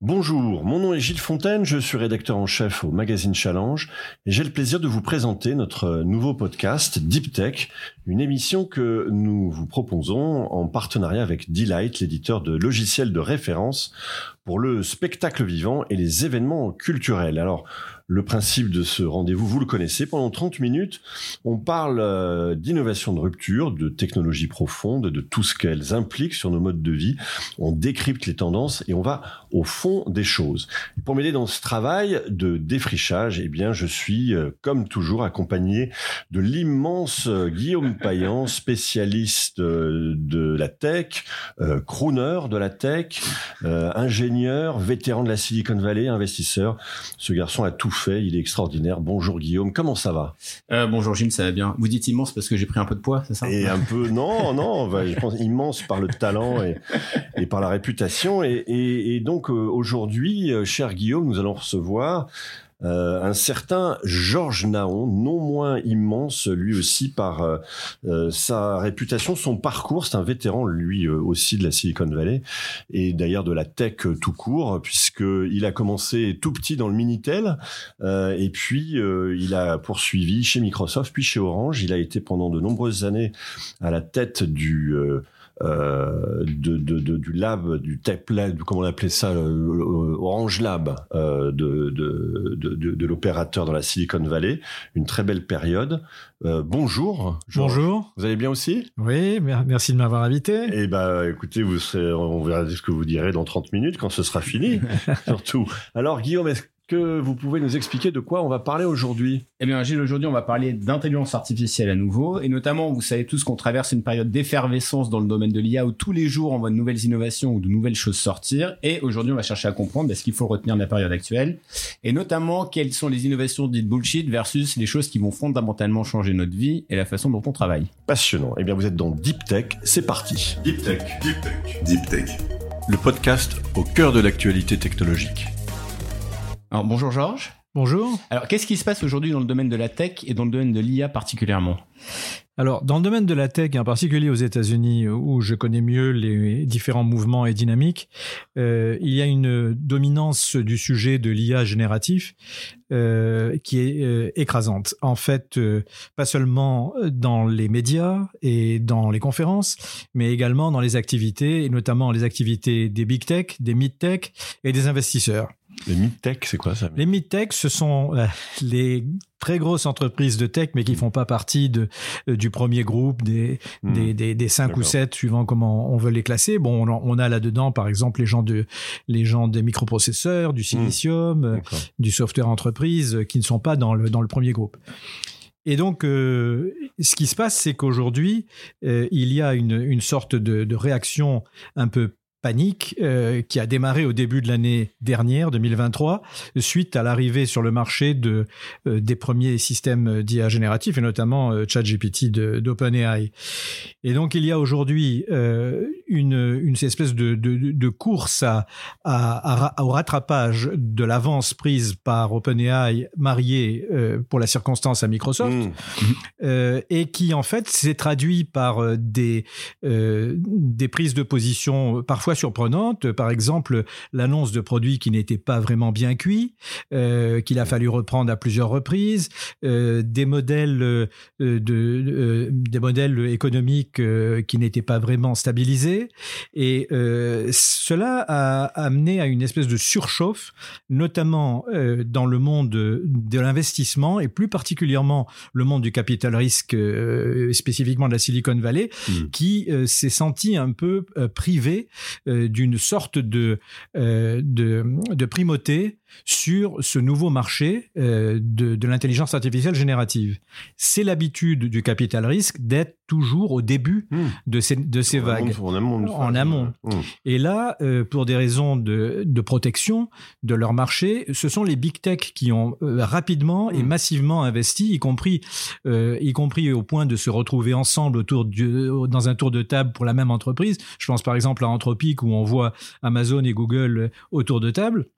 Bonjour, mon nom est Gilles Fontaine, je suis rédacteur en chef au magazine Challenge et j'ai le plaisir de vous présenter notre nouveau podcast Deep Tech, une émission que nous vous proposons en partenariat avec Delight, l'éditeur de logiciels de référence pour le spectacle vivant et les événements culturels. Alors, le principe de ce rendez-vous, vous le connaissez. Pendant 30 minutes, on parle euh, d'innovation de rupture, de technologie profonde, de tout ce qu'elles impliquent sur nos modes de vie. On décrypte les tendances et on va au fond des choses. pour m'aider dans ce travail de défrichage, eh bien, je suis, euh, comme toujours, accompagné de l'immense euh, Guillaume Payan, spécialiste de la tech, crooner de la tech, ingénieur, vétéran de la Silicon Valley, investisseur. Ce garçon a tout fait, il est extraordinaire. Bonjour Guillaume, comment ça va? Euh, Bonjour Gilles, ça va bien. Vous dites immense parce que j'ai pris un peu de poids, c'est ça? Et un peu, non, non, je pense immense par le talent et, par la réputation. Et, donc euh, aujourd'hui, euh, cher Guillaume, nous allons recevoir euh, un certain Georges Naon, non moins immense lui aussi par euh, euh, sa réputation, son parcours. C'est un vétéran lui aussi de la Silicon Valley et d'ailleurs de la tech tout court, puisque il a commencé tout petit dans le minitel et puis il a poursuivi chez Microsoft, puis chez Orange. Il a été pendant de nombreuses années à la tête du de, de, de, du lab, du tech lab, comment on appelait ça, Orange Lab euh, de, de, l'opérateur dans la Silicon Valley. Une très belle période. Euh, bonjour. Bonjour. Vous allez bien aussi? Oui, merci de m'avoir invité. Eh ben, écoutez, vous serez, on verra ce que vous direz dans 30 minutes quand ce sera fini, surtout. Alors, Guillaume, est-ce que vous pouvez nous expliquer de quoi on va parler aujourd'hui? Eh bien, Gilles, aujourd'hui, on va parler d'intelligence artificielle à nouveau. Et notamment, vous savez tous qu'on traverse une période d'effervescence dans le domaine de l'IA où tous les jours, on voit de nouvelles innovations ou de nouvelles choses sortir. Et aujourd'hui, on va chercher à comprendre ce qu'il faut retenir de la période actuelle? Et notamment, quelles sont les innovations dites bullshit versus les choses qui vont fondamentalement changer notre vie et la façon dont on travaille? Passionnant. Eh bien, vous êtes dans Deep Tech. C'est parti. Deep Tech. Deep Tech. Deep Tech. Le podcast au cœur de l'actualité technologique. Alors bonjour Georges. Bonjour. Alors qu'est-ce qui se passe aujourd'hui dans le domaine de la tech et dans le domaine de l'IA particulièrement? Alors, dans le domaine de la tech, en particulier aux États-Unis, où je connais mieux les différents mouvements et dynamiques, euh, il y a une dominance du sujet de l'IA génératif euh, qui est euh, écrasante. En fait, pas seulement dans les médias et dans les conférences, mais également dans les activités, et notamment les activités des big tech, des mid tech et des investisseurs. Les mid-tech, c'est quoi ça Les mid-tech, ce sont euh, les très grosses entreprises de tech, mais qui font pas partie de, euh, du premier groupe, des, hmm. des, des, des, cinq ou sept, suivant comment on veut les classer. Bon, on, a là-dedans, par exemple, les gens, de, les gens des microprocesseurs, du hmm. silicium, euh, du software entreprise, qui ne sont pas dans le, dans le premier groupe. Et donc, ce qui se passe, c'est qu'aujourd'hui, il y a une, une sorte de, de, réaction un peu panique euh, qui a démarré au début de l'année dernière, 2023, suite à l'arrivée sur le marché de euh, des premiers systèmes d'IA génératifs et notamment euh, ChatGPT d'OpenAI. Et donc il y a aujourd'hui une, une espèce de, de, de course à, à, au rattrapage de l'avance prise par OpenAI mariée pour la circonstance à Microsoft mmh. et qui en fait s'est traduit par des des prises de position parfois surprenante, Par exemple, l'annonce de produits qui n'étaient pas vraiment bien cuits, euh, qu'il a fallu reprendre à plusieurs reprises, euh, des modèles euh, de, des modèles économiques qui n'étaient pas vraiment stabilisés, et cela a amené à une espèce de surchauffe, notamment dans le monde de l'investissement et plus particulièrement le monde du capital risque, spécifiquement de la Silicon Valley, mmh. qui s'est senti un peu privé d'une sorte de, euh, de, de, primauté sur ce nouveau marché euh, de, de l'intelligence artificielle générative. C'est l'habitude du capital risque d'être toujours au début hmm. de ces, de ces vagues. en amont. En amont. Hmm. Et là, pour des raisons de, de, protection de leur marché, ce sont les big tech qui ont rapidement et hmm. massivement investi, y compris, y compris au point de se retrouver ensemble autour du, dans un tour de table pour la même entreprise. Je pense par exemple à Anthropic où on voit Amazon et Google autour de table.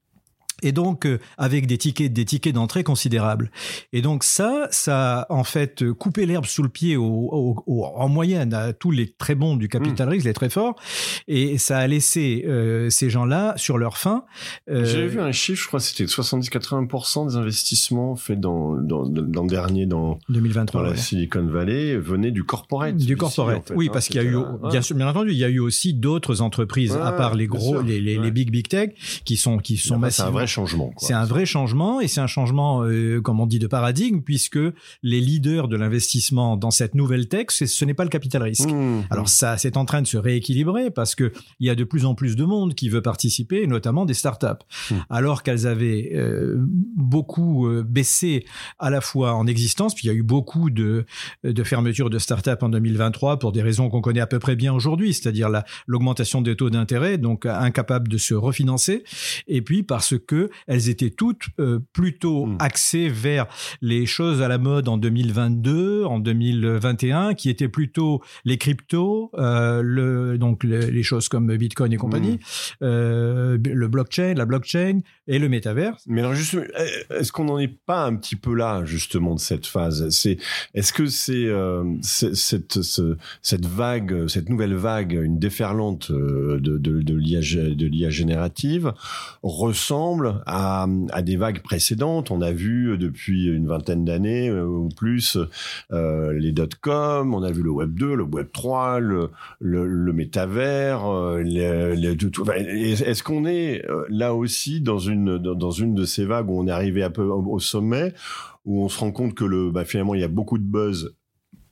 Et donc euh, avec des tickets des tickets d'entrée considérables. Et donc ça ça a en fait coupé l'herbe sous le pied au, en moyenne à tous les très bons du capital mmh. risque les très forts. Et ça a laissé euh, ces gens-là sur leur faim euh, j'avais vu un chiffre je crois c'était 70-80% des investissements faits dans dans, dans dernier dans 2023 dans la Silicon Valley venaient du corporate du corporate oui hein, parce qu'il y a eu bien sûr bien entendu il y a eu aussi d'autres entreprises à part les gros les, les, les, big big tech qui sont qui sont massivement changement. C'est un vrai changement et c'est un changement, euh, comme on dit, de paradigme puisque les leaders de l'investissement dans cette nouvelle tech, ce n'est pas le capital risque. Mmh. Alors ça, c'est en train de se rééquilibrer parce que il y a de plus en plus de monde qui veut participer, notamment des startups. Mmh. Alors qu'elles avaient euh, beaucoup euh, baissé à la fois en existence, puis il y a eu beaucoup de, de fermetures de startups en 2023 pour des raisons qu'on connaît à peu près bien aujourd'hui, c'est-à-dire l'augmentation des taux d'intérêt, donc incapables de se refinancer, et puis parce que elles étaient toutes euh, plutôt hmm. axées vers les choses à la mode en 2022, en 2021, qui étaient plutôt les cryptos, euh, le, donc les choses comme Bitcoin et compagnie, hmm. euh, le blockchain, la blockchain et le métaverse. Mais alors justement, est-ce qu'on n'en est pas un petit peu là justement de cette phase? C'est est-ce que c'est cette cette vague, cette nouvelle vague, une déferlante de l'IA générative ressemble à, des vagues précédentes. On a vu depuis une vingtaine d'années euh, ou plus euh, les dot-com, on a vu le Web 2, le Web 3, le, le, métavers. Euh, est-ce qu'on est là aussi dans une, dans une de ces vagues où on est arrivé un peu au sommet où on se rend compte que le, bah, finalement il y a beaucoup de buzz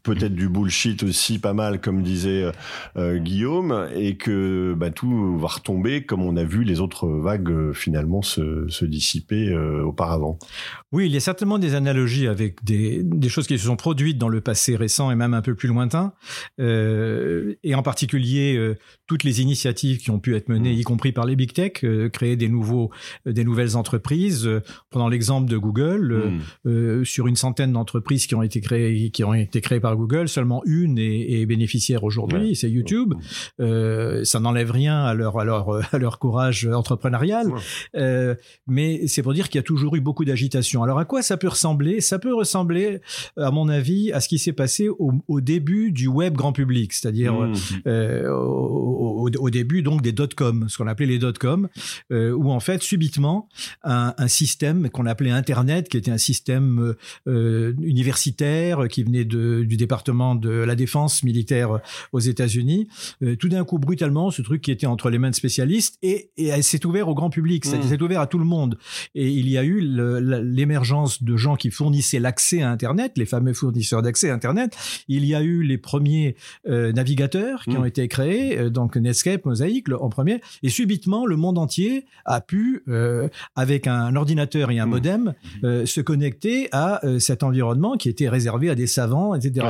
peut-être du bullshit aussi pas mal comme disait euh, euh, Guillaume et que bah, tout va retomber comme on a vu les autres vagues euh, finalement se, se dissiper auparavant. Oui, il y a certainement des analogies avec des, des, choses qui se sont produites dans le passé récent et même un peu plus lointain et en particulier toutes les initiatives qui ont pu être menées, mm. y compris par les big tech, créer des nouveaux des nouvelles entreprises. Prenons l'exemple de Google, mm. sur une centaine d'entreprises qui ont été créées qui ont été créées par Google, seulement une est, bénéficiaire aujourd'hui, c'est YouTube. Euh, ça n'enlève rien à leur, à leur, à leur courage entrepreneurial, euh, mais c'est pour dire qu'il y a toujours eu beaucoup d'agitation. Alors à quoi ça peut ressembler? Ça peut ressembler, à mon avis, à ce qui s'est passé au, au, début du web grand public, c'est-à-dire mmh. euh, au, au, début donc des dot-com, ce qu'on appelait les dot-com, euh, où en fait subitement un, un système qu'on appelait Internet, qui était un système euh, universitaire qui venait de, du département de la défense militaire aux États-Unis. Euh, tout d'un coup, brutalement, ce truc qui était entre les mains de spécialistes et, et s'est ouvert au grand public, cest mmh. s'est ouvert à tout le monde. Et il y a eu l'émergence de gens qui fournissaient l'accès à Internet, les fameux fournisseurs d'accès à Internet. Il y a eu les premiers euh, navigateurs qui mmh. ont été créés, euh, donc Netscape, Mosaic en premier. Et subitement, le monde entier a pu, avec un ordinateur et un mmh. modem, se connecter à cet environnement qui était réservé à des savants, etc.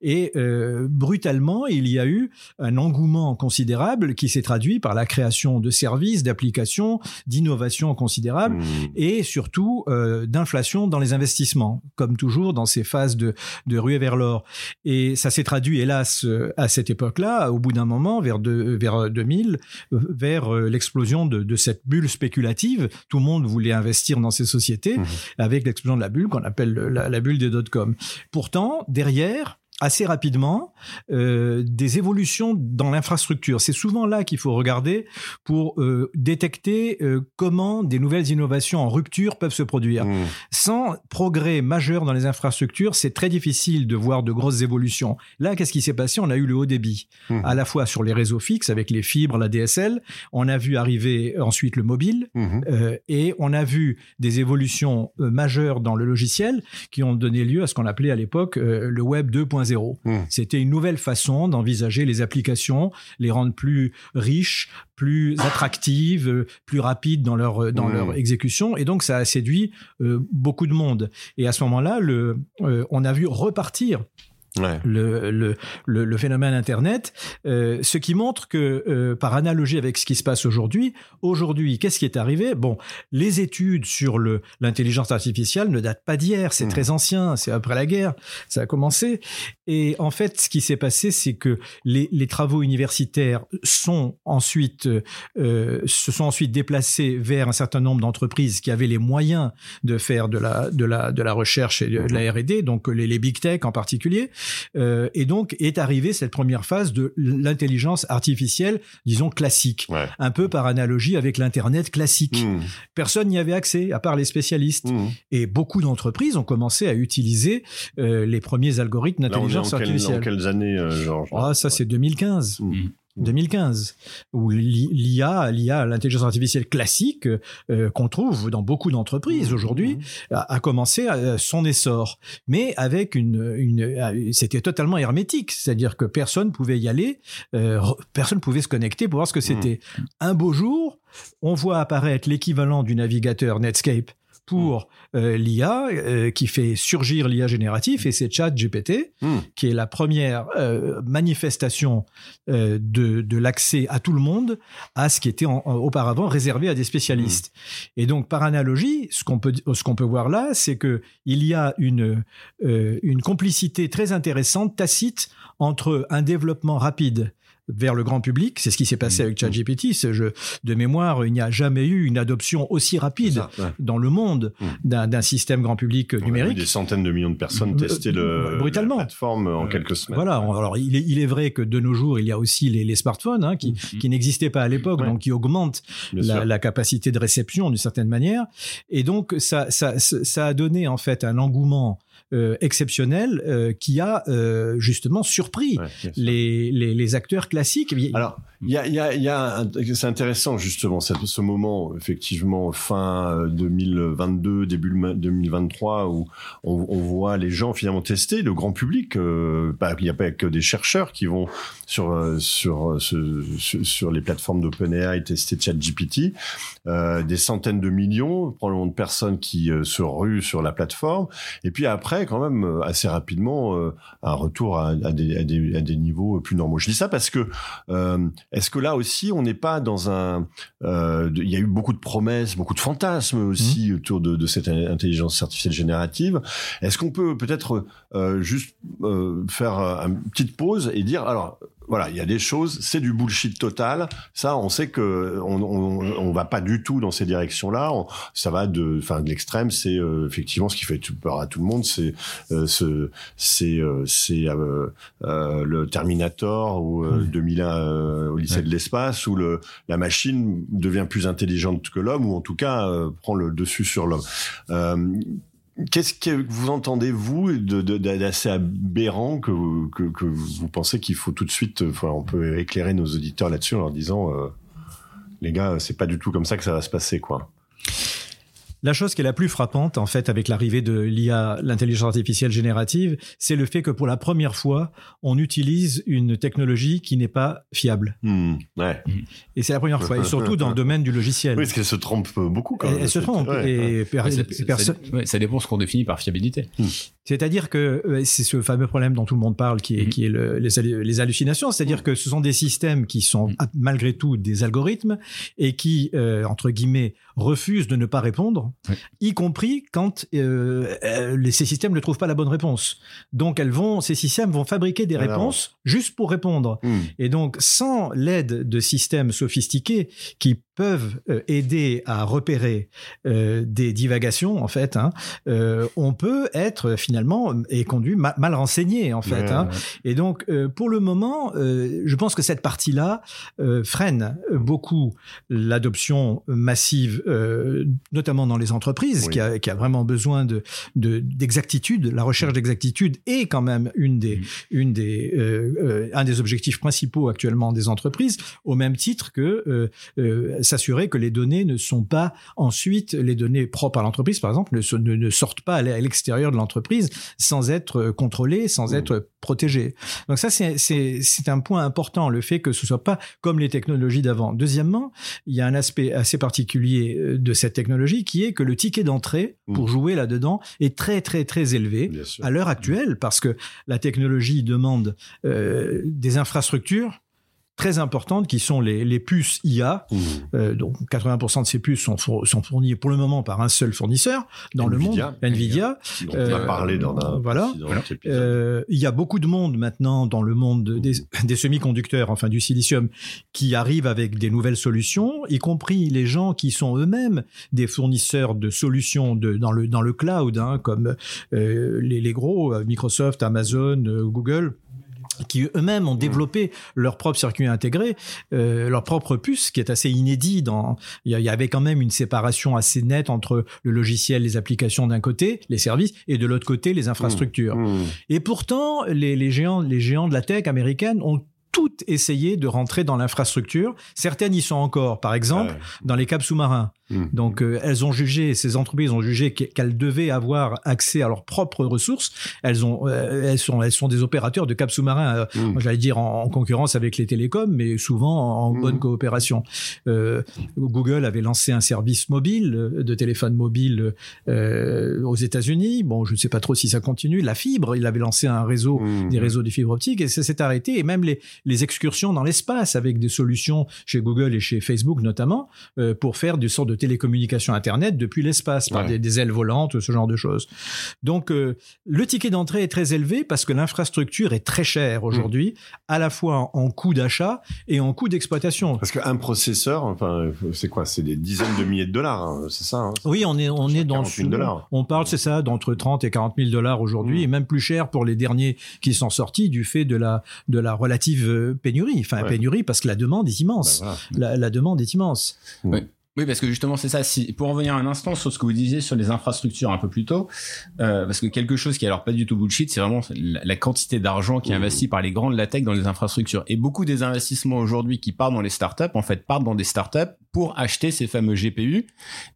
Et euh, brutalement, il y a eu un engouement considérable qui s'est traduit par la création de services, d'applications, d'innovations considérables mmh. et surtout euh, d'inflation dans les investissements, comme toujours dans ces phases de, de ruée vers l'or. Et ça s'est traduit, hélas, à cette époque-là, au bout d'un moment, vers, de, vers 2000, vers euh, l'explosion de, de, cette bulle spéculative. Tout le monde voulait investir dans ces sociétés mmh. avec l'explosion de la bulle qu'on appelle la, la bulle des dot-com. Pourtant, derrière, assez rapidement euh, des évolutions dans l'infrastructure. C'est souvent là qu'il faut regarder pour euh, détecter euh, comment des nouvelles innovations en rupture peuvent se produire. Mmh. Sans progrès majeur dans les infrastructures, c'est très difficile de voir de grosses évolutions. Là, qu'est-ce qui s'est passé? On a eu le haut débit, mmh. à la fois sur les réseaux fixes avec les fibres, la DSL. On a vu arriver ensuite le mobile mmh. et on a vu des évolutions majeures dans le logiciel qui ont donné lieu à ce qu'on appelait à l'époque le Web 2.0 Mmh. C'était une nouvelle façon d'envisager les applications, les rendre plus riches, plus attractives, plus rapides dans leur dans mmh. leur exécution. Et donc ça a séduit euh, beaucoup de monde. Et à ce moment-là, le, euh, on a vu repartir le, le, le, phénomène Internet, euh, ce qui montre que, euh, par analogie avec ce qui se passe aujourd'hui, aujourd'hui, qu'est-ce qui est arrivé? Bon, les études sur le l'intelligence artificielle ne datent pas d'hier, c'est mmh. très ancien, c'est après la guerre, ça a commencé. Et en fait, ce qui s'est passé, c'est que les, les, travaux universitaires sont ensuite euh, se sont ensuite déplacés vers un certain nombre d'entreprises qui avaient les moyens de faire de la de la de la recherche et de, la R&D, donc les, les big tech en particulier. Euh, et donc est arrivée cette première phase de l'intelligence artificielle, disons classique, un peu par analogie avec l'internet classique. Hmm. Personne n'y avait accès à part les spécialistes. Hmm. Et beaucoup d'entreprises ont commencé à utiliser euh, les premiers algorithmes d'intelligence artificielle. Dans quelles années, euh, Georges? Ah, ça c'est 2015. 2015, où l'IA, l'IA, l'intelligence artificielle classique euh, qu'on trouve dans beaucoup d'entreprises aujourd'hui, mmh. a, commencé son essor, mais avec une, une c'était totalement hermétique, c'est-à-dire que personne pouvait y aller, euh, personne pouvait se connecter pour voir ce que mmh. c'était. Un beau jour, on voit apparaître l'équivalent du navigateur Netscape pour euh, l'IA euh, qui fait surgir l'IA génératif et c'est ChatGPT hmm. qui est la première euh, manifestation de, de l'accès à tout le monde à ce qui était auparavant réservé à des spécialistes. Hmm. Et donc par analogie, ce qu'on peut ce qu'on peut voir là, c'est que il y a une une complicité très intéressante tacite entre un développement rapide vers le grand public. C'est ce qui s'est passé mmh. avec ChatGPT. Je, de mémoire, il n'y a jamais eu une adoption aussi rapide dans le monde mmh. d'un système grand public numérique. des centaines de millions de personnes euh, tester le, brutalement. la plateforme en euh, quelques semaines. Voilà. Alors, il est, il est, vrai que de nos jours, il y a aussi les, les smartphones hein, qui, mmh. qui n'existaient pas à l'époque, donc qui augmentent la, la, capacité de réception d'une certaine manière. Et donc, ça, ça, ça a donné en fait un engouement euh, exceptionnel euh, qui a euh, justement surpris les, les, les, acteurs classiques. Alors, il y a, y a, y a c'est intéressant justement ce moment effectivement fin 2022 début 2023 où on, voit les gens finalement tester le grand public. Bah, il n'y a pas que des chercheurs qui vont sur sur sur, sur les plateformes d'OpenAI tester ChatGPT. des centaines de millions probablement de personnes qui se ruent sur la plateforme. Et puis après quand même euh, assez rapidement euh, un retour à, des, à, des, à, des, niveaux plus normaux. Je dis ça parce que euh, est-ce que là aussi on n'est pas dans un il y a eu beaucoup de promesses, beaucoup de fantasmes aussi mmh. autour de, de, cette intelligence artificielle générative. Est-ce qu'on peut peut-être juste faire une petite pause et dire alors voilà, il y a des choses, c'est du bullshit total. Ça, on sait que on, on, on va pas du tout dans ces directions-là. Ça va de, enfin, de l'extrême, c'est euh, effectivement ce qui fait peur à tout le monde, c'est euh, ce, c'est, euh, c'est le Terminator ou 2001 au lycée de l'espace où le la machine devient plus intelligente que l'homme ou en tout cas prend le dessus sur l'homme. Qu'est-ce que vous entendez, vous, d'assez aberrant que, vous pensez qu'il faut tout de suite, enfin, on peut éclairer nos auditeurs là-dessus en leur disant, euh, les gars, c'est pas du tout comme ça que ça va se passer, quoi. La chose qui est la plus frappante, en fait, avec l'arrivée de l'IA, l'intelligence artificielle générative, c'est le fait que pour la première fois, on utilise une technologie qui n'est pas fiable. Hmm, ouais. Et c'est la première fois, et surtout dans le domaine du logiciel. Oui, parce qu'elle se trompe beaucoup. Quand même, elle, se trompe. et ça, dépend ce qu'on définit par fiabilité. Hmm. C'est-à-dire que euh, c'est ce fameux problème dont tout le monde parle, qui est, hmm. qui est le, les, les, hallucinations. C'est-à-dire que ce sont des systèmes qui sont malgré tout des algorithmes et qui, euh, entre guillemets, refusent de ne pas répondre, y compris quand euh, euh, ces systèmes ne trouvent pas la bonne réponse. Donc elles vont, ces systèmes vont fabriquer des réponses juste pour répondre. Hmm. Et donc sans l'aide de systèmes sophistiqués qui peuvent euh, aider à repérer euh, des divagations en fait, hein, euh, on peut être finalement et conduit mal renseigné en fait. Hein. Et donc pour le moment, je pense que cette partie-là freine beaucoup l'adoption massive, notamment dans les entreprises, qui, a, qui, a, vraiment besoin de d'exactitude. la recherche d'exactitude est quand même une des, une des, un des objectifs principaux actuellement des entreprises, au même titre que s'assurer que les données ne sont pas ensuite les données propres à l'entreprise, par exemple, ne, ne, sortent pas à l'extérieur de l'entreprise sans être contrôlées, sans mmh. être protégées. Donc ça, c'est un point important, le fait que ce soit pas comme les technologies d'avant. Deuxièmement, il y a un aspect assez particulier euh, de cette technologie qui est que le ticket d'entrée pour mmh. jouer là-dedans est très très très élevé à l'heure actuelle parce que la technologie demande euh, des infrastructures très importantes qui sont les, les puces IA. Mmh. Euh, donc 80% de ces puces sont, sont fournies pour le moment par un seul fournisseur dans le monde, Nvidia. Dont on a parlé dans un voilà. Euh, il y a beaucoup de monde maintenant dans le monde des, des semi-conducteurs, enfin du silicium, qui arrivent avec des nouvelles solutions, y compris les gens qui sont eux-mêmes des fournisseurs de solutions de, dans le dans le cloud, hein, comme euh, les, les gros Microsoft, Amazon, Google qui eux-mêmes ont mmh. développé leur propre circuit intégré, euh, leur propre puce, qui est assez inédit. Dans, il y avait quand même une séparation assez nette entre le logiciel, les applications d'un côté, les services, et de l'autre côté, les infrastructures. Mmh. Mmh. Et pourtant, les, les, géants, les géants de la tech américaine ont toutes essayé de rentrer dans l'infrastructure. Certaines y sont encore. Par exemple, dans les câbles sous-marins. Mmh. Donc euh, elles ont jugé, ces entreprises ont jugé qu'elles devaient avoir accès à leurs propres ressources. Elles ont, euh, elles sont, elles sont des opérateurs de cap sous-marins. Euh, mmh. J'allais dire en, concurrence avec les télécoms, mais souvent en, mmh. bonne coopération. Google avait lancé un service mobile de téléphone mobile aux États-Unis. Bon, je ne sais pas trop si ça continue. La fibre, il avait lancé un réseau, des réseaux de fibre optique, et ça s'est arrêté. Et même les, les excursions dans l'espace avec des solutions chez Google et chez Facebook notamment pour faire du sort de télécommunications Internet depuis l'espace, par des, ailes volantes, ce genre de choses. Donc, euh, le ticket d'entrée est très élevé parce que l'infrastructure est très chère aujourd'hui, à la fois en, coût d'achat et en coût d'exploitation. Parce qu'un processeur, enfin, c'est quoi? C'est des dizaines de milliers de dollars, hein, c'est ça hein? Oui, on est, on est dans dollars. On parle, c'est ça, d'entre 30 et 40 000 dollars aujourd'hui, mm. et même plus cher pour les derniers qui sont sortis du fait de la, de la relative euh, pénurie. Enfin, pénurie parce que la demande est immense. Ben la, demande est immense. Oui. Oui, parce que justement, c'est ça. Si, pour revenir un instant sur ce que vous disiez sur les infrastructures un peu plus tôt, euh, parce que quelque chose qui est alors pas du tout bullshit, c'est vraiment la, quantité d'argent qui est mmh. investi par les grands de la tech dans les infrastructures. Et beaucoup des investissements aujourd'hui qui partent dans les startups, en fait, partent dans des startups pour acheter ces fameux GPU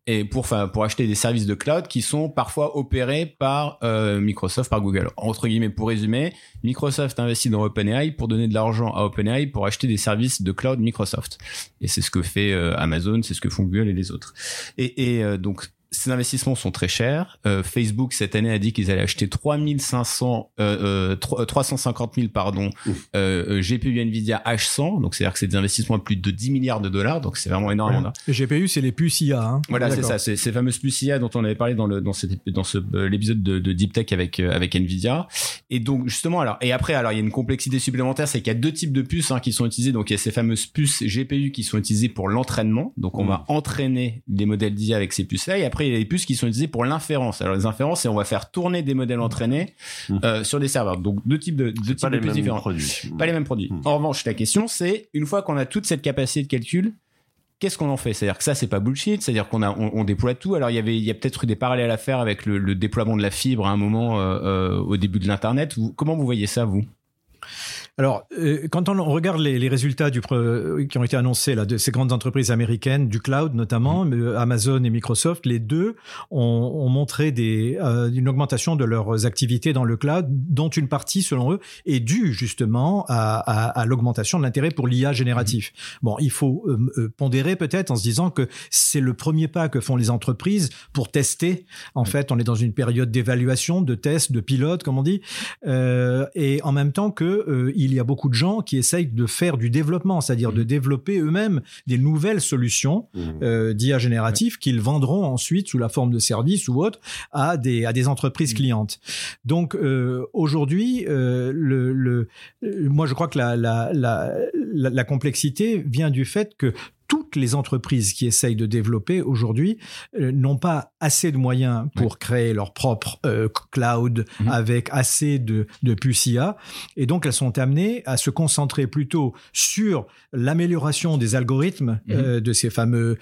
et pour, enfin, pour acheter des services de cloud qui sont parfois opérés par euh, Microsoft, par Google. Entre guillemets, pour résumer, Microsoft investit dans OpenAI pour donner de l'argent à OpenAI pour acheter des services de cloud Microsoft. Et c'est ce que fait euh, Amazon, c'est ce que font et les autres. Et, et euh, donc ces investissements sont très chers. Euh, Facebook cette année a dit qu'ils allaient acheter 3500, euh, 350 000 pardon euh, GPU Nvidia H100. Donc c'est à dire que c'est des investissements à plus de 10 milliards de dollars. Donc c'est vraiment énorme. Les GPU c'est les puces IA. Hein. Voilà c'est ça, c'est ces fameuses puces IA dont on avait parlé dans le dans, cette, dans ce euh, l'épisode de, de, Deep Tech avec euh, avec Nvidia. Et donc justement alors et après alors il y a une complexité supplémentaire, c'est qu'il y a deux types de puces hein, qui sont utilisées. Donc il y a ces fameuses puces GPU qui sont utilisées pour l'entraînement. Donc on mm. va entraîner des modèles d'IA avec ces puces là. Et après il y a des puces qui sont utilisées pour l'inférence. Alors les inférences, c'est on va faire tourner des modèles entraînés mmh. euh, sur des serveurs. Donc deux types de deux types de puces différents. Produits. Pas les mêmes produits. Mmh. En revanche, la question c'est une fois qu'on a toute cette capacité de calcul, qu'est-ce qu'on en fait? C'est-à-dire que ça, c'est pas bullshit. C'est-à-dire qu'on a, on, déploie tout. Alors il y avait, il y a peut-être eu des parallèles à faire avec le, déploiement de la fibre à un moment euh, euh, au début de l'internet. Comment vous voyez ça, vous? Alors, euh, quand on regarde les, résultats du, qui ont été annoncés là, de ces grandes entreprises américaines, du cloud notamment, mmh. Amazon et Microsoft, les deux ont, montré des, euh, une augmentation de leurs activités dans le cloud, dont une partie, selon eux, est due justement à, l'augmentation de l'intérêt pour l'IA génératif. Mmh. Bon, il faut euh, pondérer peut-être en se disant que c'est le premier pas que font les entreprises pour tester. En mmh. fait, on est dans une période d'évaluation, de test, de pilote, comme on dit, et en même temps que il y a beaucoup de gens qui essayent de faire du développement, c'est-à-dire de mmh. développer eux-mêmes des nouvelles solutions mmh. euh, d'IA génératif qu'ils vendront ensuite sous la forme de services ou autres à des à des entreprises mmh. clientes. Donc euh, aujourd'hui, euh, le, le, moi je crois que la, la, la, la complexité vient du fait que toutes les entreprises qui essayent de développer aujourd'hui euh, n'ont pas assez de moyens pour créer leur propre euh, cloud mhm. avec assez de, de puces IA. Et donc, elles sont amenées à se concentrer plutôt sur l'amélioration des algorithmes mhm. euh, de ces fameux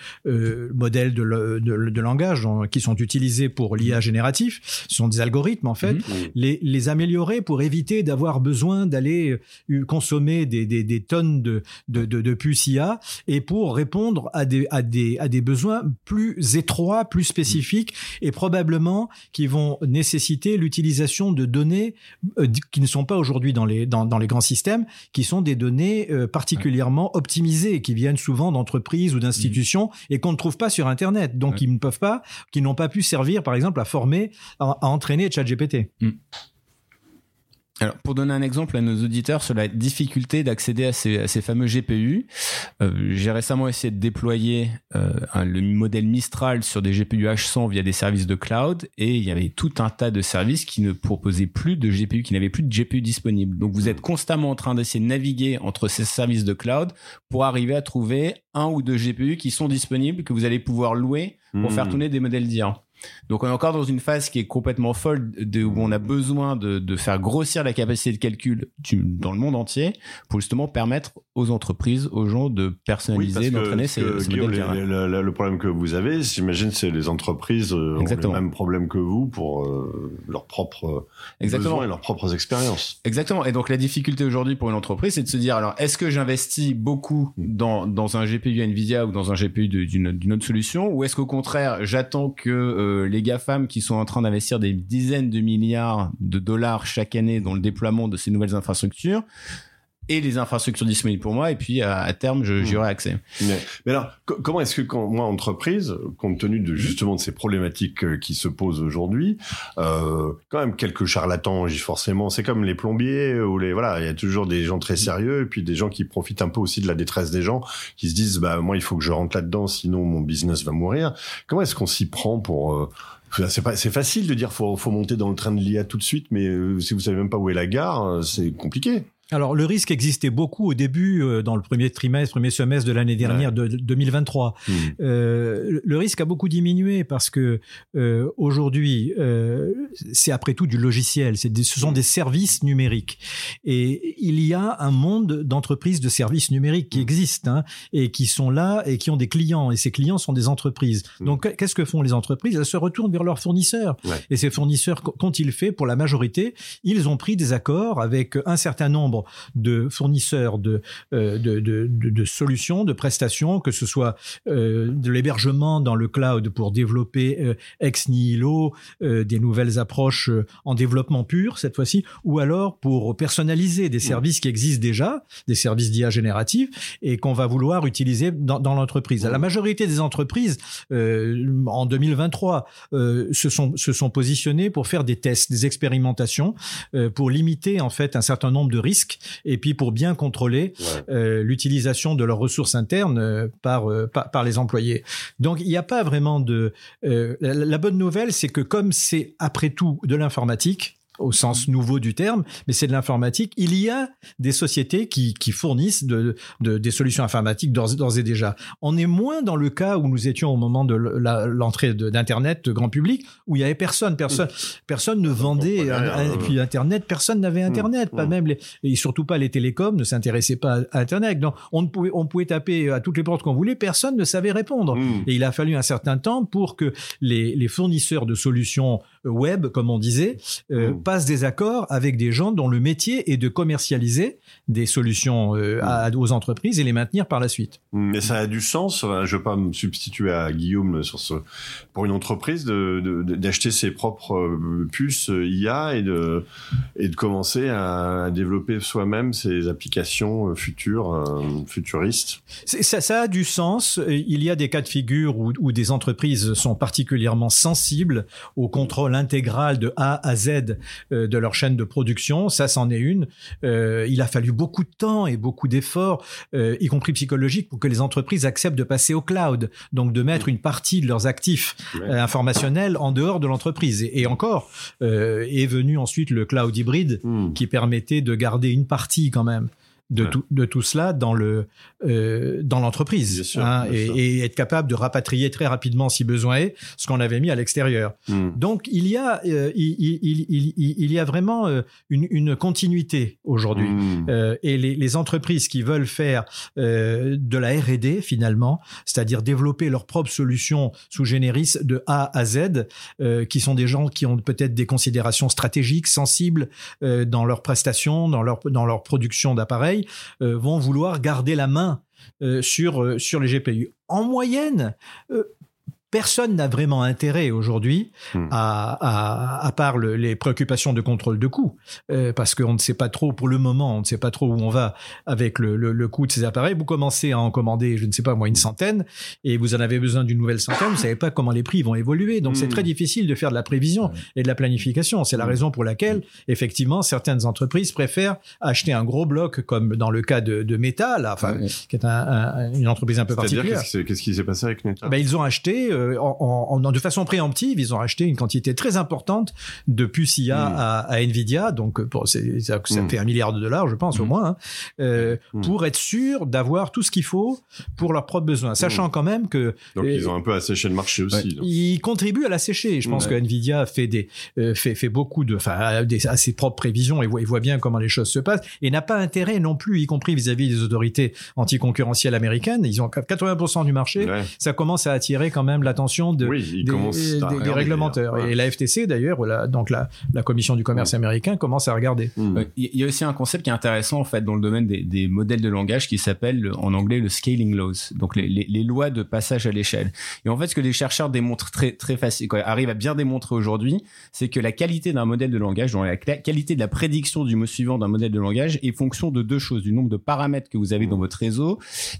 modèles de, de, langage qui sont utilisés pour l'IA mhm. génératif. Ce sont des algorithmes, en fait. les, les améliorer pour éviter d'avoir besoin d'aller consommer des, des, des, tonnes de, de, de, puces IA et pour répondre répondre à des, à des, à des besoins plus étroits, plus spécifiques et probablement qui vont nécessiter l'utilisation de données euh, qui ne sont pas aujourd'hui dans les, dans, dans, les grands systèmes, qui sont des données euh, particulièrement optimisées, qui viennent souvent d'entreprises ou d'institutions et qu'on ne trouve pas sur Internet. Donc, ils ne peuvent pas, qui n'ont pas pu servir, par exemple, à former, à, à entraîner ChatGPT. Mm. Alors, pour donner un exemple à nos auditeurs sur la difficulté d'accéder à ces, à ces, fameux GPU, euh, j'ai récemment essayé de déployer euh, un, le modèle Mistral sur des GPU H100 via des services de cloud et il y avait tout un tas de services qui ne proposaient plus de GPU, qui n'avaient plus de GPU disponibles. Donc, vous êtes constamment en train d'essayer de naviguer entre ces services de cloud pour arriver à trouver un ou deux GPU qui sont disponibles, que vous allez pouvoir louer pour faire mmh. tourner des modèles d'IA. Donc on est encore dans une phase qui est complètement folle de, où on a besoin de, de, faire grossir la capacité de calcul dans le monde entier pour justement permettre aux entreprises, aux gens de personnaliser, d'entraîner ces. Le, le, problème que vous avez, j'imagine, c'est les entreprises euh, ont le même problème que vous pour euh, leurs propres Exactement. besoins et leurs propres expériences. Exactement. Et donc la difficulté aujourd'hui pour une entreprise, c'est de se dire alors est-ce que j'investis beaucoup mm. dans, dans un GPU Nvidia ou dans un GPU d'une autre solution ou est-ce qu'au contraire j'attends que euh, les GAFAM qui sont en train d'investir des dizaines de milliards de dollars chaque année dans le déploiement de ces nouvelles infrastructures et les infrastructures disponibles pour moi et puis à, terme j'y aurai accès. Mais, alors comment est-ce que quand moi entreprise compte tenu de justement de ces problématiques euh, qui se posent aujourd'hui euh, quand même quelques charlatans forcément c'est comme les plombiers ou les voilà il y a toujours des gens très sérieux et puis des gens qui profitent un peu aussi de la détresse des gens qui se disent bah moi il faut que je rentre là-dedans sinon mon business va mourir. Comment est-ce qu'on s'y prend pour euh, c'est pas, c'est facile de dire faut, faut monter dans le train de l'IA tout de suite, mais euh, si vous savez même pas où est la gare, c'est compliqué. Alors le risque existait beaucoup au début, euh, dans le premier trimestre, premier semestre de l'année dernière, de, 2023. Hmm. Euh, le risque a beaucoup diminué parce que euh, aujourd'hui, euh, c'est après tout du logiciel. Ce sont des services numériques, et il y a un monde d'entreprises de services numériques qui hmm. existent hein, et qui sont là et qui ont des clients. Et ces clients sont des entreprises. Hmm. Donc qu'est-ce que font les entreprises? Elles se retournent vers leurs fournisseurs. Et ces fournisseurs, qu'ont-ils fait? Pour la majorité, ils ont pris des accords avec un certain nombre de fournisseurs de, euh, de, de, de, solutions, de prestations, que ce soit euh, de l'hébergement dans le cloud pour développer euh, ex nihilo des nouvelles approches en développement pur cette fois-ci, ou alors pour personnaliser des services qui existent déjà, des services d'IA génératifs, et qu'on va vouloir utiliser dans, dans l'entreprise. La majorité des entreprises en 2023 se sont se sont positionnées pour faire des tests, des expérimentations, pour limiter en fait un certain nombre de risques et puis pour bien contrôler euh, l'utilisation de leurs ressources internes euh, euh, par, par, les employés. Donc il n'y a pas vraiment de... la bonne nouvelle, c'est que comme c'est après tout de l'informatique, au sens nouveau du terme, mais c'est de l'informatique. Il y a des sociétés qui, qui fournissent de, de, des solutions informatiques d'ores et déjà. On est moins dans le cas où nous étions au moment de l'entrée d'Internet grand public, où il y avait personne, personne, personne ne vendait, et puis Internet, personne n'avait mmh. Internet, pas mmh. même les, et surtout pas les télécoms ne s'intéressaient pas à Internet. Donc on pouvait, on pouvait taper à toutes les portes qu'on voulait, personne ne savait répondre. Mmh. Et il a fallu un certain temps pour que les, les fournisseurs de solutions web, comme on disait, euh, passe des accords avec des gens dont le métier est de commercialiser des solutions euh, aux entreprises et les maintenir par la suite. Mais ça a du sens. Je ne vais pas me substituer à Guillaume sur ce. Pour une entreprise d'acheter de, ses propres euh, puces IA et de et de commencer à, développer soi-même ses applications futures, futuristes. Ça, ça a du sens. Il y a des cas de figure où, où des entreprises sont particulièrement sensibles au contrôle intégrale de A à Z euh, de leur chaîne de production. Ça, c'en est une. Euh, il a fallu beaucoup de temps et beaucoup d'efforts, euh, y compris psychologiques, pour que les entreprises acceptent de passer au cloud, donc de mettre une partie de leurs actifs informationnels en dehors de l'entreprise. Et, encore, est venu ensuite le cloud hybride hmm. qui permettait de garder une partie quand même de, tout, de tout cela dans le euh, dans l'entreprise hein, et, et, être capable de rapatrier très rapidement si besoin est ce qu'on avait mis à l'extérieur. Hmm. Donc il y a euh, il, il, il, il, y a vraiment euh, une, une continuité aujourd'hui hmm. euh, et les, les, entreprises qui veulent faire de la R&D finalement, c'est-à-dire développer leurs propres solutions sous généris de A à Z, qui sont des gens qui ont peut-être des considérations stratégiques sensibles dans leurs prestations, dans leur dans leur production d'appareils appareils vont vouloir garder la main sur, sur les GPU. En moyenne, personne n'a vraiment intérêt aujourd'hui hmm. à, à, part les préoccupations de contrôle de coûts, euh, parce qu'on ne sait pas trop pour le moment, on ne sait pas trop où on va avec le, le, coût de ces appareils. Vous commencez à en commander, je ne sais pas moi, une centaine, et vous en avez besoin d'une nouvelle centaine. Vous savez pas comment les prix vont évoluer, donc c'est hmm. très difficile de faire de la prévision et de la planification. C'est la hmm. raison pour laquelle, effectivement, certaines entreprises préfèrent acheter un gros bloc, comme dans le cas de, de Meta, là, enfin, qui est un, une entreprise un peu particulière. Qu'est-ce qui s'est passé avec Meta? Ben, Ils ont acheté euh, en, de façon préemptive, ils ont acheté une quantité très importante de puces IA hmm. à, Nvidia, donc pour, ça, ça hmm. fait un milliard de dollars, je pense au hmm. moins, hein, euh, pour être sûr d'avoir tout ce qu'il faut pour leurs propres besoins, sachant quand même que donc ils ont un peu asséché le marché aussi. Ils contribuent à l'assécher. Je pense que Nvidia fait des euh, fait, fait beaucoup de, enfin, à ses propres prévisions et voit, voit bien comment les choses se passent et n'a pas intérêt non plus, y compris vis-à-vis des autorités anticoncurrentielles américaines. Ils ont 80% du marché. Ça commence à attirer quand même l'attention de, des, réglementeurs. Et la FTC, d'ailleurs, la, donc la, la Commission du commerce américain, commence à regarder. Hmm. Il y a aussi un concept qui est intéressant, en fait, dans le domaine des, des modèles de langage qui s'appelle, en anglais, le scaling laws. Donc, les, les, les lois de passage à l'échelle. Et en fait, ce que les chercheurs démontrent très, très facile, arrivent à bien démontrer aujourd'hui, c'est que la qualité d'un modèle de langage, donc la qualité de la prédiction du mot suivant d'un modèle de langage est fonction de deux choses, du nombre de paramètres que vous avez dans votre réseau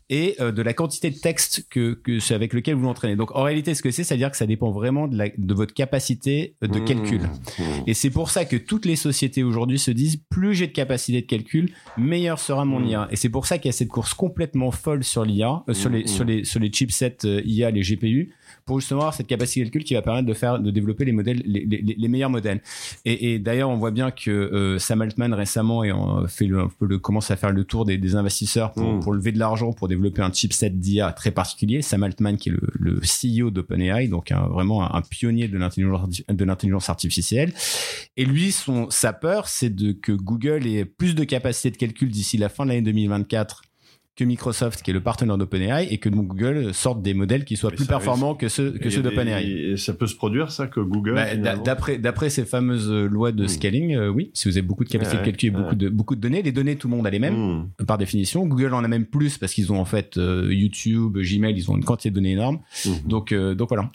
et euh, de la quantité de texte que, que c'est avec lequel vous l'entraînez. Donc, en réalité, ce que c'est, c'est-à-dire que ça dépend vraiment de, la, de votre capacité de mmh. calcul. Mmh. Et c'est pour ça que toutes les sociétés aujourd'hui se disent plus j'ai de capacité de calcul, meilleur sera mon mmh. IA. Et c'est pour ça qu'il y a cette course complètement folle sur l'IA, euh, sur les sur les sur les chipsets euh, IA, les GPU, pour justement avoir cette capacité de calcul qui va permettre de faire de développer les modèles les, les, les meilleurs modèles. Et, et d'ailleurs on voit bien que euh, Sam Altman récemment et on fait le, un commence à faire le tour des, des investisseurs pour, mmh. pour, lever de l'argent pour développer un chipset d'IA très particulier. Sam Altman qui est le, le CEO d'OpenAI donc un, vraiment un, pionnier de l'intelligence de l'intelligence artificielle. Et lui son sa peur c'est de que Google ait plus de capacité de calcul d'ici la fin de l'année 2024 que Microsoft, qui est le partenaire d'OpenAI, et que Google sorte des modèles qui soient plus performants que ceux que ceux d'OpenAI. Et ça peut se produire ça que Google. Bah, d'après d'après ces fameuses lois de hmm. scaling, euh, oui, si vous avez beaucoup de capacité de calcul et beaucoup de beaucoup de données, les données tout le monde a les mêmes hmm. par définition. Google en a même plus parce qu'ils ont en fait euh, YouTube, Gmail, ils ont une quantité de données énorme. Hmm. Donc euh, donc voilà.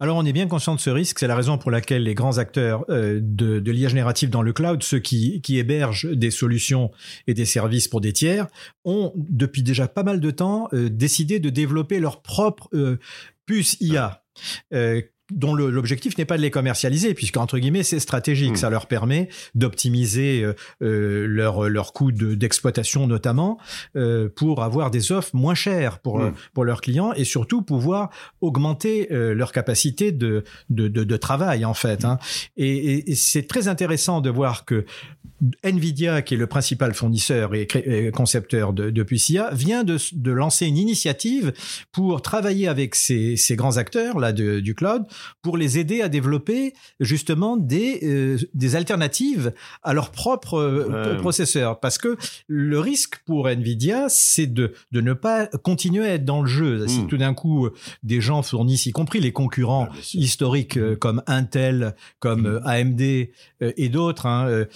Alors on est bien conscient de ce risque, c'est la raison pour laquelle les grands acteurs euh, de, l'IA générative dans le cloud, ceux qui, hébergent des solutions et des services pour des tiers, ont depuis déjà pas mal de temps euh, décidé de développer leur propre euh, puce IA dont l'objectif n'est pas de les commercialiser, puisque entre guillemets c'est stratégique, hmm. ça leur permet d'optimiser euh, euh leur leur coût d'exploitation notamment euh, pour avoir des offres moins chères pour hmm. pour leurs clients et surtout pouvoir augmenter euh, leur capacité de, de, de de travail en fait. Hein. Et, et c'est très intéressant de voir que Nvidia, qui est le principal fournisseur et concepteur de, de PUCIA, vient de, de, lancer une initiative pour travailler avec ces, ces grands acteurs là de, du cloud pour les aider à développer justement des, euh, des alternatives à leur propre euh, processeur. Parce que le risque pour Nvidia, c'est de, de ne pas continuer à être dans le jeu. Si hmm. tout d'un coup des gens fournissent, y compris les concurrents historiques euh, comme Intel, comme hmm. AMD et d'autres, hein,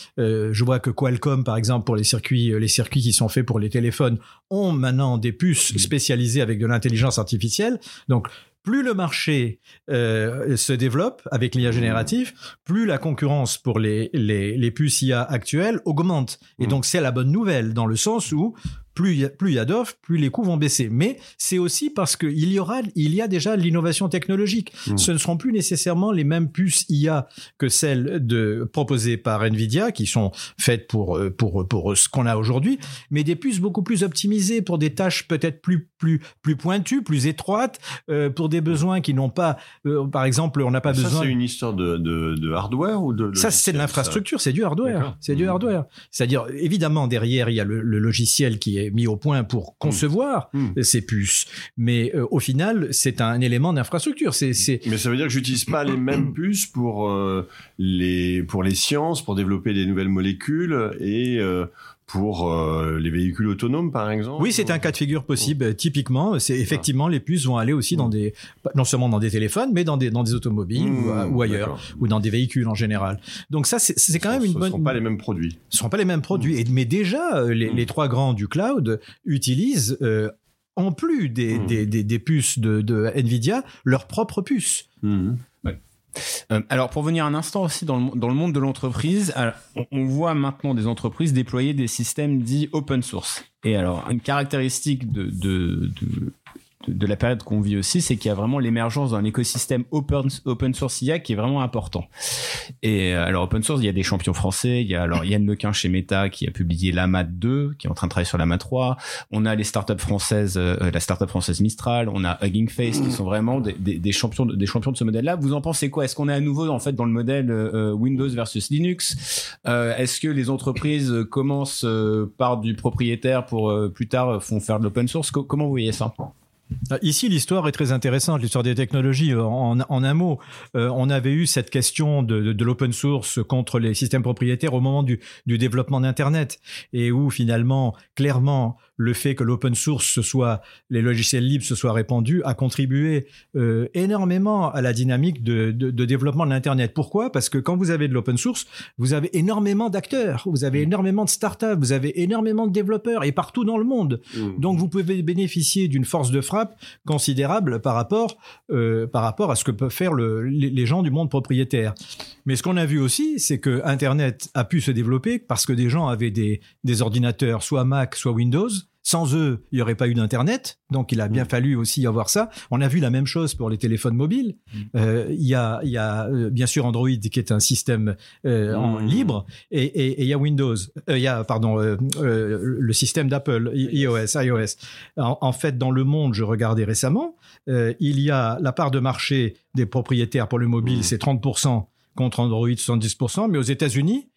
je vois que Qualcomm, par exemple, pour les circuits, les circuits qui sont faits pour les téléphones, ont maintenant des puces spécialisées avec de l'intelligence artificielle. Donc, plus le marché euh, se développe avec l'IA générative, plus la concurrence pour les, les, les puces IA actuelles augmente. Et mmh. donc, c'est la bonne nouvelle dans le sens où plus il y a, plus il y a d'offres, plus les coûts vont baisser. Mais c'est aussi parce qu'il y aura, il y a déjà l'innovation technologique. Mmh. Ce ne seront plus nécessairement les mêmes puces IA que celles de, proposées par Nvidia, qui sont faites pour, euh, pour, pour ce qu'on a aujourd'hui, mais des puces beaucoup plus optimisées pour des tâches peut-être plus, plus, plus pointues, plus étroites, euh, pour des besoins qui n'ont pas, euh, par exemple, on n'a pas besoin. Ça, c'est une histoire de, de, de, hardware ou de. Ça, c'est de l'infrastructure, c'est du hardware. C'est du mmh. hardware. C'est-à-dire, évidemment, derrière, il y a le, le logiciel qui est mis au point pour concevoir mmh. Mmh. ces puces. Mais euh, au final, c'est un élément d'infrastructure. C'est, Mais ça veut dire que j'utilise pas les mêmes puces pour euh, les pour les sciences, pour développer des nouvelles molécules et euh, pour euh, les véhicules autonomes, par exemple Oui, c'est un cas de figure possible. Typiquement, c'est effectivement les puces vont aller aussi dans des, non seulement dans des téléphones, mais dans des dans des automobiles ou, Mmh, ou ailleurs, ou dans des véhicules en général. Donc ça, c'est quand même une Ce bonne. sont pas les mêmes produits. Ce sont pas les mêmes produits. Et, mais déjà, euh, les, les trois grands du cloud utilisent, euh, en plus des, des, des, des puces de, de Nvidia, leurs propres puces. Euh, alors pour venir un instant aussi dans le, dans le monde de l'entreprise, alors, on, voit maintenant des entreprises déployer des systèmes dits open source. Et alors une caractéristique de, de, de la période qu'on vit aussi, c'est qu'il y a vraiment l'émergence d'un écosystème open, open source IA qui est vraiment important. Et euh, alors open source, il y a des champions français, il y a alors Yann Lequin chez Meta qui a publié l'AMA 2, qui est en train de travailler sur l'AMA 3. On a les startups françaises, euh, la startup française Mistral, on a Hugging Face qui sont vraiment des, champions de, des champions de ce modèle-là. Vous en pensez quoi? Est-ce qu'on est à nouveau en fait dans le modèle euh, Windows versus Linux? Euh, Est-ce que les entreprises euh, commencent euh, par du propriétaire pour euh, plus tard euh, font faire de l'open source? Co- Comment vous voyez ça? Ici, l'histoire est très intéressante, l'histoire des technologies. Euh, En, en un mot, euh, on avait eu cette question de, de, de l'open source contre les systèmes propriétaires au moment du, du développement d'Internet, et où finalement, clairement, le fait que l'open source ce soit les logiciels libres se soient répandus a contribué euh, énormément à la dynamique de, de, de développement de l'internet. Pourquoi? Parce que quand vous avez de l'open source, vous avez énormément d'acteurs, vous avez énormément de startups, vous avez énormément de développeurs et partout dans le monde. Mhm. Donc vous pouvez bénéficier d'une force de frappe considérable par rapport, euh, par rapport à ce que peuvent faire le- les, les gens du monde propriétaire. Mais ce qu'on a vu aussi, c'est que Internet a pu se développer parce que des gens avaient des, des ordinateurs, soit Mac, soit Windows. Sans eux, il n'y aurait pas eu d'Internet. Donc, il a bien Mm. fallu aussi avoir ça. On a vu la même chose pour les téléphones mobiles. Euh, Il y a, il y a euh, bien sûr Android qui est un système euh, en Mm. libre et, et- et il y a Windows. Euh, Il y a, pardon, euh, euh, le système d'Apple, iOS, iOS. En, en fait, dans le monde, je regardais récemment, euh, il y a la part de marché des propriétaires pour le mobile, Mm. c'est 30% contre Android 70%, mais aux États-Unis,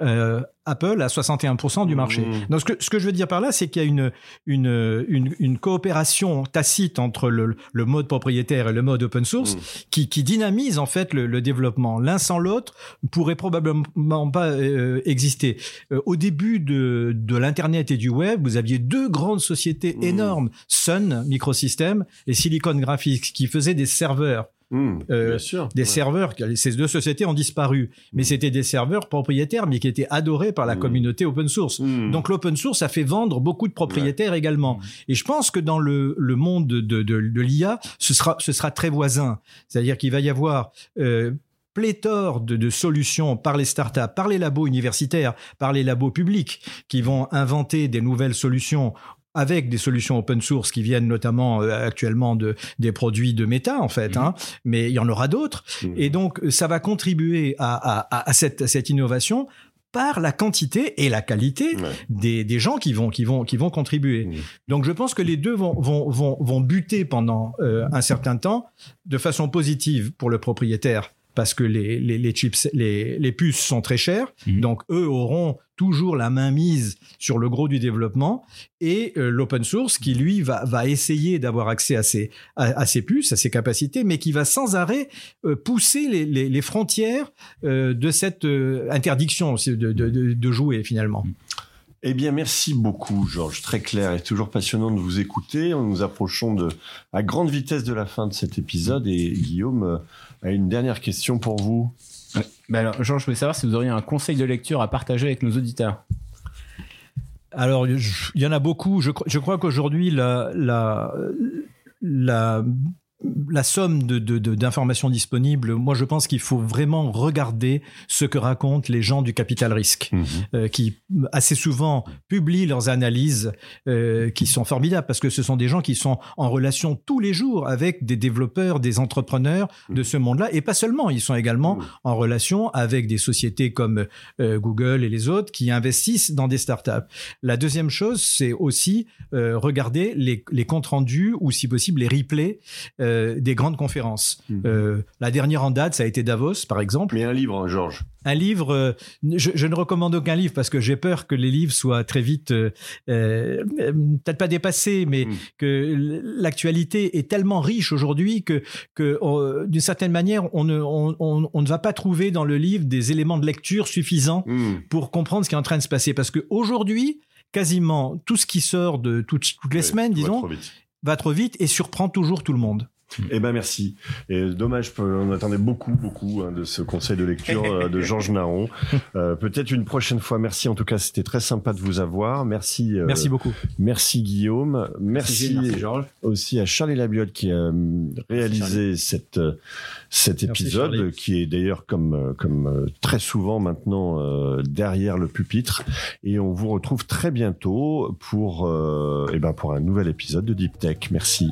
euh, Apple a 61% du marché. Mm. Donc, ce que, ce que je veux dire par là, c'est qu'il y a une, une, une, une coopération tacite entre le, le mode propriétaire et le mode open source Mm. qui, qui dynamise en fait le, le développement. L'un sans l'autre pourrait probablement pas euh, exister. Euh, au début de, de l'internet et du web, vous aviez deux grandes sociétés Mm. énormes, Sun Microsystems et Silicon Graphics, qui faisaient des serveurs. Mhm. Euh, Bien sûr. Des Ouais. serveurs, ces deux sociétés ont disparu, mais Mm. c'était des serveurs propriétaires, mais qui étaient adorés par la Mm. communauté open source. Donc l'open source a fait vendre beaucoup de propriétaires également. Et je pense que dans le, le monde de, de, de, de l'IA, ce sera, ce sera très voisin. C'est-à-dire qu'il va y avoir euh, pléthore de, de solutions par les startups, par les labos universitaires, par les labos publics qui vont inventer des nouvelles solutions avec des solutions open source qui viennent notamment euh, actuellement de des produits de Meta en fait, Mhm. hein, mais il y en aura d'autres. Mhm. Et donc, ça va contribuer à, à, à- à cette, à cette innovation par la quantité et la qualité Ouais. des, des gens qui vont, qui vont, qui vont contribuer. Mhm. Donc, je pense que les deux vont, vont, vont, vont buter pendant euh, un certain temps de façon positive pour le propriétaire parce que les, les, les chips, les, les puces sont très chères. Donc, eux auront toujours la main mise sur le gros du développement et euh, l'open source qui, lui, va, va essayer d'avoir accès à ces, à, à ces puces, à ces capacités, mais qui va sans arrêt euh, pousser les, les, les frontières euh, de cette interdiction de, de, de, jouer finalement. Eh bien, merci beaucoup, Georges. Très clair et toujours passionnant de vous écouter. Nous approchons de, à grande vitesse de la fin de cet épisode et Guillaume a une dernière question pour vous. Ben alors, Jean, je voulais savoir si vous auriez un conseil de lecture à partager avec nos auditeurs. Alors, il y en a beaucoup. Je, cro- je crois qu'aujourd'hui, la, la, la, la somme de, de, de- d'informations disponibles, moi, je pense qu'il faut vraiment regarder ce que racontent les gens du capital risque, euh, qui assez souvent publient leurs analyses, euh, qui sont formidables parce que ce sont des gens qui sont en relation tous les jours avec des développeurs, des entrepreneurs de ce monde-là, et pas seulement. Ils sont également Mhm. en relation avec des sociétés comme euh, Google et les autres qui investissent dans des startups. La deuxième chose, c'est aussi euh, regarder les, les comptes rendus ou si possible les replays euh, des grandes conférences. Mhm. Euh, la dernière en date, ça a été Davos, par exemple. Mais un livre, hein, Georges. Un livre, euh, je, je ne recommande aucun livre parce que j'ai peur que les livres soient très vite, peut-être pas dépassés, mais Mhm. que l'actualité est tellement riche aujourd'hui que, que euh, d'une certaine manière, on ne, on, on- on ne va pas trouver dans le livre des éléments de lecture suffisants Hmm. pour comprendre ce qui est en train de se passer. Parce qu'aujourd'hui, quasiment tout ce qui sort de toutes, toutes les Ouais, semaines, disons, trop vite. va trop vite et surprend toujours tout le monde. Eh ben merci. Et dommage, on attendait beaucoup, beaucoup hein, de ce conseil de lecture euh, de Georges Naron. Euh, Peut-être une prochaine fois. Merci en tout cas, c'était très sympa de vous avoir. Merci. euh, Merci beaucoup. Merci Guillaume. Merci, Gilles, merci Georges. aussi à Charlie Labiotte qui a euh, réalisé cette, euh, cet Merci, épisode, qui est d'ailleurs comme, comme euh, très souvent maintenant euh, derrière le pupitre. Et on vous retrouve très bientôt pour, euh, eh ben, pour un nouvel épisode de Deep Tech. Merci.